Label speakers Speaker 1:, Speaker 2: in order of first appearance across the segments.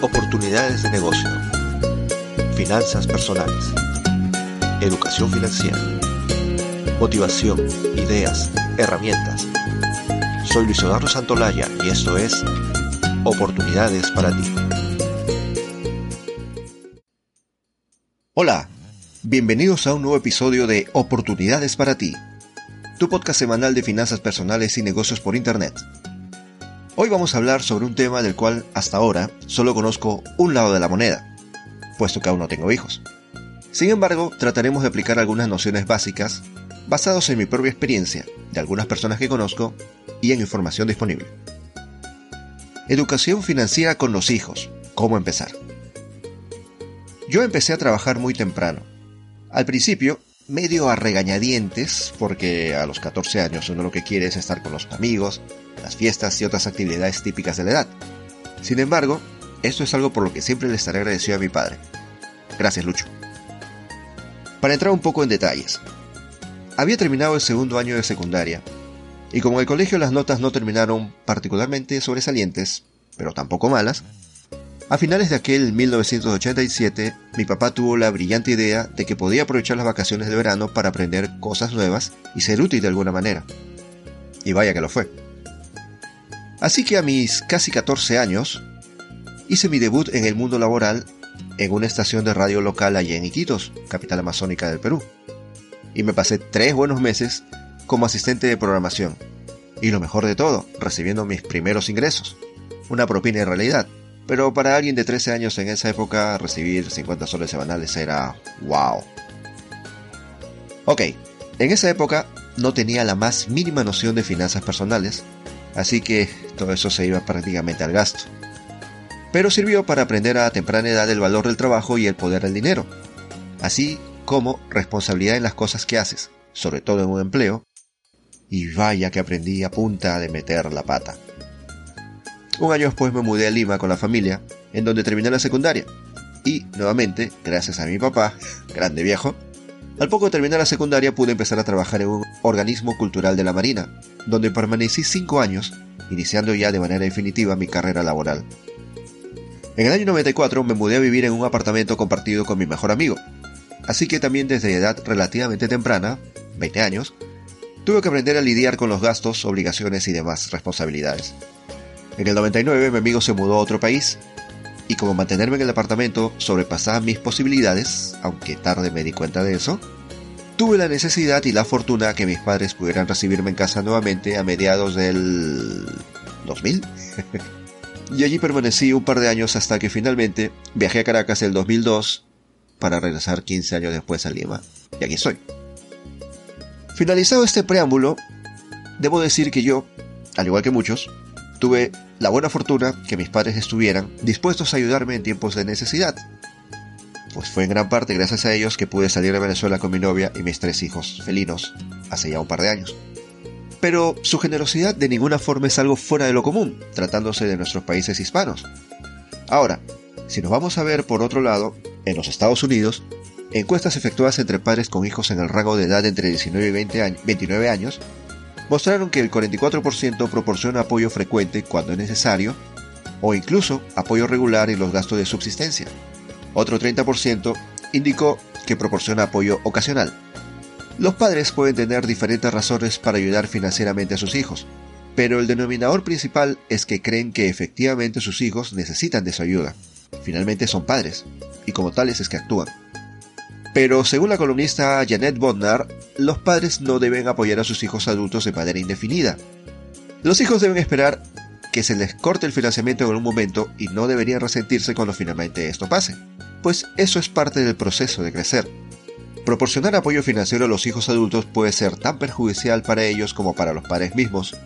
Speaker 1: Oportunidades de negocio. Finanzas personales. Educación financiera. Motivación, ideas, herramientas. Soy Luis Eduardo Santolaya y esto es Oportunidades para ti. Hola, bienvenidos a un nuevo episodio de Oportunidades para ti, tu podcast semanal de finanzas personales y negocios por Internet. Hoy vamos a hablar sobre un tema del cual hasta ahora solo conozco un lado de la moneda, puesto que aún no tengo hijos. Sin embargo, trataremos de aplicar algunas nociones básicas basados en mi propia experiencia, de algunas personas que conozco y en información disponible. Educación financiera con los hijos. ¿Cómo empezar? Yo empecé a trabajar muy temprano. Al principio, medio a regañadientes, porque a los 14 años uno lo que quiere es estar con los amigos, las fiestas y otras actividades típicas de la edad. Sin embargo, esto es algo por lo que siempre le estaré agradecido a mi padre. Gracias, Lucho. Para entrar un poco en detalles. Había terminado el segundo año de secundaria, y como en el colegio las notas no terminaron particularmente sobresalientes, pero tampoco malas, a finales de aquel 1987, mi papá tuvo la brillante idea de que podía aprovechar las vacaciones de verano para aprender cosas nuevas y ser útil de alguna manera. Y vaya que lo fue. Así que a mis casi 14 años, hice mi debut en el mundo laboral en una estación de radio local allá en Iquitos, capital amazónica del Perú. Y me pasé tres buenos meses como asistente de programación. Y lo mejor de todo, recibiendo mis primeros ingresos. Una propina en realidad. Pero para alguien de 13 años en esa época, recibir 50 soles semanales era wow. Ok, en esa época no tenía la más mínima noción de finanzas personales, así que todo eso se iba prácticamente al gasto. Pero sirvió para aprender a temprana edad el valor del trabajo y el poder del dinero, así como responsabilidad en las cosas que haces, sobre todo en un empleo, y vaya que aprendí a punta de meter la pata. Un año después me mudé a Lima con la familia, en donde terminé la secundaria. Y, nuevamente, gracias a mi papá, grande viejo, al poco de terminar la secundaria pude empezar a trabajar en un organismo cultural de la Marina, donde permanecí cinco años iniciando ya de manera definitiva mi carrera laboral. En el año 94 me mudé a vivir en un apartamento compartido con mi mejor amigo, así que también desde edad relativamente temprana, 20 años, tuve que aprender a lidiar con los gastos, obligaciones y demás responsabilidades. En el 99 mi amigo se mudó a otro país, y como mantenerme en el apartamento sobrepasaba mis posibilidades, aunque tarde me di cuenta de eso, tuve la necesidad y la fortuna que mis padres pudieran recibirme en casa nuevamente a mediados del 2000. y allí permanecí un par de años hasta que finalmente viajé a Caracas el 2002 para regresar 15 años después a Lima. Y aquí estoy. Finalizado este preámbulo, debo decir que yo, al igual que muchos, tuve la buena fortuna que mis padres estuvieran dispuestos a ayudarme en tiempos de necesidad, pues fue en gran parte gracias a ellos que pude salir de Venezuela con mi novia y mis tres hijos felinos hace ya un par de años. Pero su generosidad de ninguna forma es algo fuera de lo común, tratándose de nuestros países hispanos. Ahora, si nos vamos a ver por otro lado, en los Estados Unidos, encuestas efectuadas entre padres con hijos en el rango de edad entre 19 y 20 29 años mostraron que el 44% proporciona apoyo frecuente cuando es necesario, o incluso apoyo regular en los gastos de subsistencia, otro 30% indicó que proporciona apoyo ocasional. Los padres pueden tener diferentes razones para ayudar financieramente a sus hijos, pero el denominador principal es que creen que efectivamente sus hijos necesitan de su ayuda. Finalmente son padres, y como tales es que actúan. Pero según la columnista Janet Bodnar, los padres no deben apoyar a sus hijos adultos de manera indefinida. Los hijos deben esperar que se les corte el financiamiento en algún momento y no deberían resentirse cuando finalmente esto pase pues eso es parte del proceso de crecer. Proporcionar apoyo financiero a los hijos adultos puede ser tan perjudicial para ellos como para los padres mismos,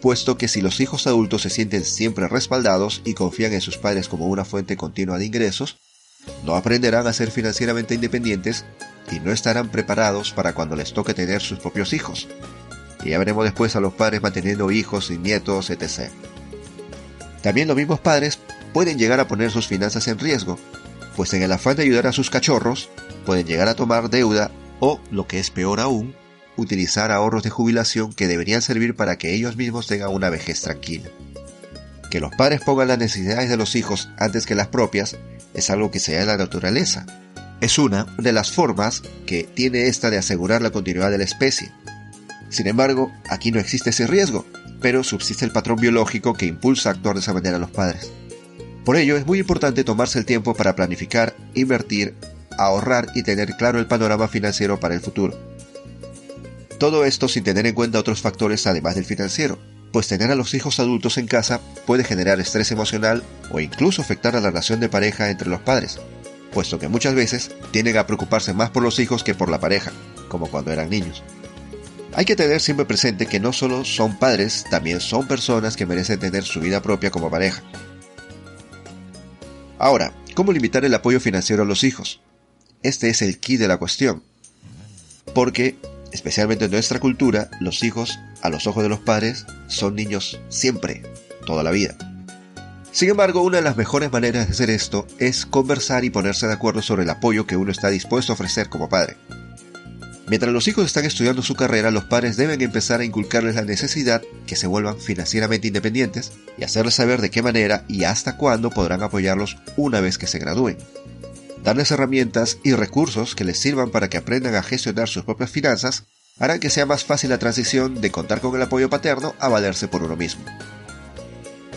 Speaker 1: puesto que si los hijos adultos se sienten siempre respaldados y confían en sus padres como una fuente continua de ingresos, no aprenderán a ser financieramente independientes y no estarán preparados para cuando les toque tener sus propios hijos. Y ya veremos después a los padres manteniendo hijos y nietos, etc. También los mismos padres pueden llegar a poner sus finanzas en riesgo, pues en el afán de ayudar a sus cachorros, pueden llegar a tomar deuda o, lo que es peor aún, utilizar ahorros de jubilación que deberían servir para que ellos mismos tengan una vejez tranquila. Que los padres pongan las necesidades de los hijos antes que las propias es algo que se da en la naturaleza. Es una de las formas que tiene esta de asegurar la continuidad de la especie. Sin embargo, aquí no existe ese riesgo, pero subsiste el patrón biológico que impulsa a actuar de esa manera a los padres. Por ello es muy importante tomarse el tiempo para planificar, invertir, ahorrar y tener claro el panorama financiero para el futuro. Todo esto sin tener en cuenta otros factores además del financiero, pues tener a los hijos adultos en casa puede generar estrés emocional o incluso afectar a la relación de pareja entre los padres, puesto que muchas veces tienden a preocuparse más por los hijos que por la pareja, como cuando eran niños. Hay que tener siempre presente que no solo son padres, también son personas que merecen tener su vida propia como pareja. Ahora, ¿cómo limitar el apoyo financiero a los hijos? Este es el key de la cuestión. Porque, especialmente en nuestra cultura, los hijos, a los ojos de los padres, son niños siempre, toda la vida. Sin embargo, una de las mejores maneras de hacer esto es conversar y ponerse de acuerdo sobre el apoyo que uno está dispuesto a ofrecer como padre. Mientras los hijos están estudiando su carrera, los padres deben empezar a inculcarles la necesidad que se vuelvan financieramente independientes y hacerles saber de qué manera y hasta cuándo podrán apoyarlos una vez que se gradúen. Darles herramientas y recursos que les sirvan para que aprendan a gestionar sus propias finanzas harán que sea más fácil la transición de contar con el apoyo paterno a valerse por uno mismo.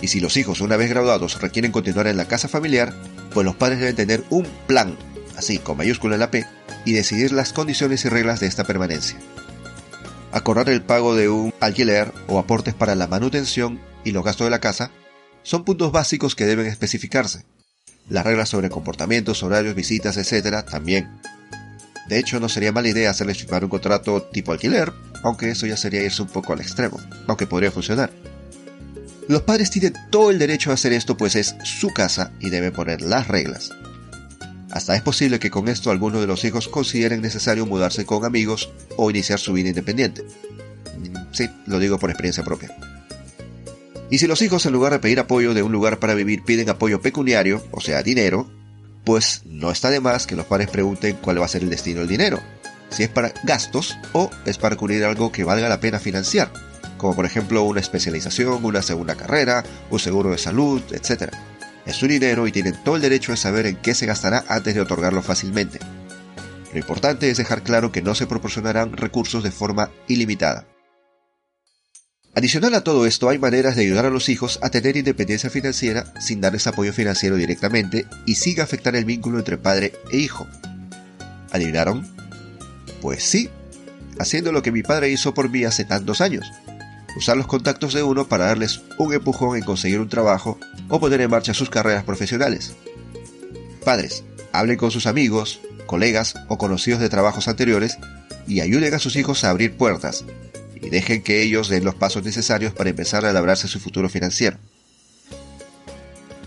Speaker 1: Y si los hijos una vez graduados requieren continuar en la casa familiar, pues los padres deben tener un plan, así con mayúscula en la P, y decidir las condiciones y reglas de esta permanencia. Acordar el pago de un alquiler o aportes para la manutención y los gastos de la casa son puntos básicos que deben especificarse. Las reglas sobre comportamientos, horarios, visitas, etc. también. De hecho, no sería mala idea hacerles firmar un contrato tipo alquiler, aunque eso ya sería irse un poco al extremo, aunque podría funcionar. Los padres tienen todo el derecho a hacer esto pues es su casa y deben poner las reglas. Hasta es posible que con esto algunos de los hijos consideren necesario mudarse con amigos o iniciar su vida independiente. Sí, lo digo por experiencia propia. Y si los hijos en lugar de pedir apoyo de un lugar para vivir piden apoyo pecuniario, o sea, dinero, pues no está de más que los padres pregunten cuál va a ser el destino del dinero, si es para gastos o es para cubrir algo que valga la pena financiar, como por ejemplo una especialización, una segunda carrera, un seguro de salud, etc. Es su dinero y tienen todo el derecho de saber en qué se gastará antes de otorgarlo fácilmente. Lo importante es dejar claro que no se proporcionarán recursos de forma ilimitada. Adicional a todo esto, hay maneras de ayudar a los hijos a tener independencia financiera sin darles apoyo financiero directamente y sin afectar el vínculo entre padre e hijo. ¿Adivinaron? Pues sí, haciendo lo que mi padre hizo por mí hace tantos años usar los contactos de uno para darles un empujón en conseguir un trabajo o poner en marcha sus carreras profesionales. Padres, hablen con sus amigos, colegas o conocidos de trabajos anteriores y ayuden a sus hijos a abrir puertas y dejen que ellos den los pasos necesarios para empezar a labrarse su futuro financiero.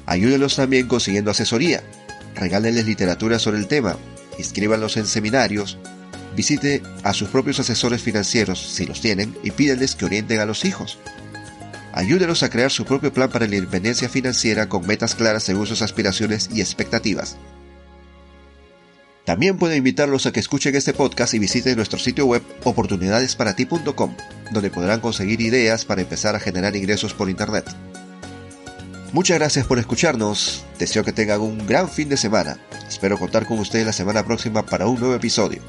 Speaker 1: Ayúdenlos también consiguiendo asesoría, regálenles literatura sobre el tema, inscríbanlos en seminarios, Visite a sus propios asesores financieros, si los tienen, y pídenles que orienten a los hijos. Ayúdenos a crear su propio plan para la independencia financiera con metas claras según sus aspiraciones y expectativas. También puedo invitarlos a que escuchen este podcast y visiten nuestro sitio web oportunidadesparati.com, donde podrán conseguir ideas para empezar a generar ingresos por Internet. Muchas gracias por escucharnos, deseo que tengan un gran fin de semana. Espero contar con ustedes la semana próxima para un nuevo episodio.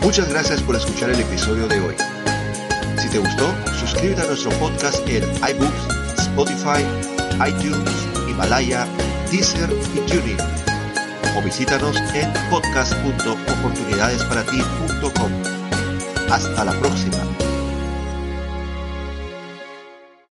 Speaker 1: Muchas gracias por escuchar el episodio de hoy. Si te gustó, suscríbete a nuestro podcast en iBooks, Spotify, iTunes, Himalaya, Deezer y TuneIn. O visítanos en podcast.oportunidadesparati.com. Hasta la próxima.